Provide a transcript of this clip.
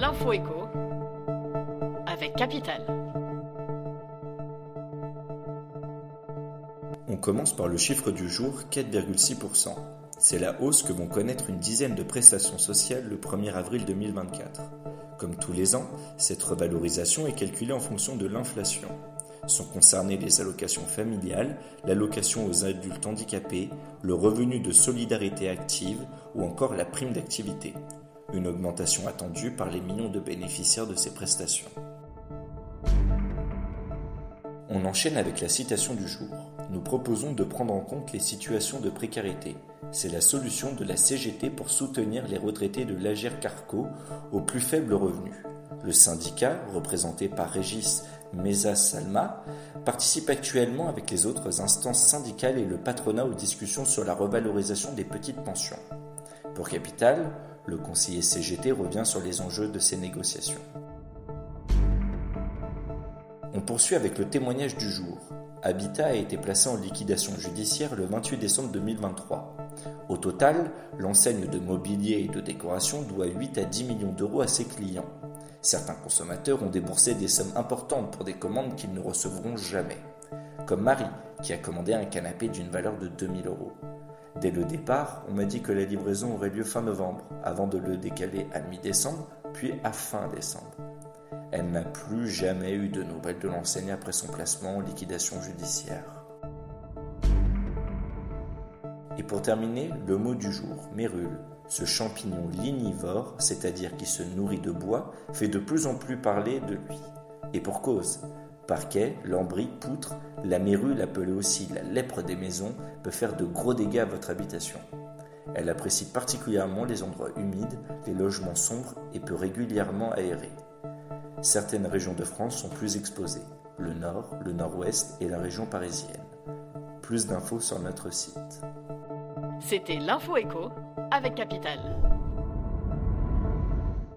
L'info écho avec Capital. On commence par le chiffre du jour 4,6%. C'est la hausse que vont connaître une dizaine de prestations sociales le 1er avril 2024. Comme tous les ans, cette revalorisation est calculée en fonction de l'inflation. Sont concernées les allocations familiales, l'allocation aux adultes handicapés, le revenu de solidarité active ou encore la prime d'activité. Une augmentation attendue par les millions de bénéficiaires de ces prestations. On enchaîne avec la citation du jour. Nous proposons de prendre en compte les situations de précarité. C'est la solution de la CGT pour soutenir les retraités de l'Agir Carco aux plus faibles revenus. Le syndicat, représenté par Régis Mesa Salma, participe actuellement avec les autres instances syndicales et le patronat aux discussions sur la revalorisation des petites pensions. Pour Capital, le conseiller CGT revient sur les enjeux de ces négociations. On poursuit avec le témoignage du jour. Habitat a été placé en liquidation judiciaire le 28 décembre 2023. Au total, l'enseigne de mobilier et de décoration doit 8 à 10 millions d'euros à ses clients. Certains consommateurs ont déboursé des sommes importantes pour des commandes qu'ils ne recevront jamais. Comme Marie, qui a commandé un canapé d'une valeur de 2000 euros. Dès le départ, on m'a dit que la livraison aurait lieu fin novembre, avant de le décaler à mi-décembre, puis à fin décembre. Elle n'a plus jamais eu de nouvelles de l'enseigne après son placement en liquidation judiciaire. Et pour terminer, le mot du jour, mérule. Ce champignon lignivore, c'est-à-dire qui se nourrit de bois, fait de plus en plus parler de lui. Et pour cause. Parquet, lambris, poutre, la mérule, appelée aussi la lèpre des maisons, peut faire de gros dégâts à votre habitation. Elle apprécie particulièrement les endroits humides, les logements sombres et peut régulièrement aérer. Certaines régions de France sont plus exposées, le nord, le nord-ouest et la région parisienne. Plus d'infos sur notre site. C'était l'info écho avec Capital.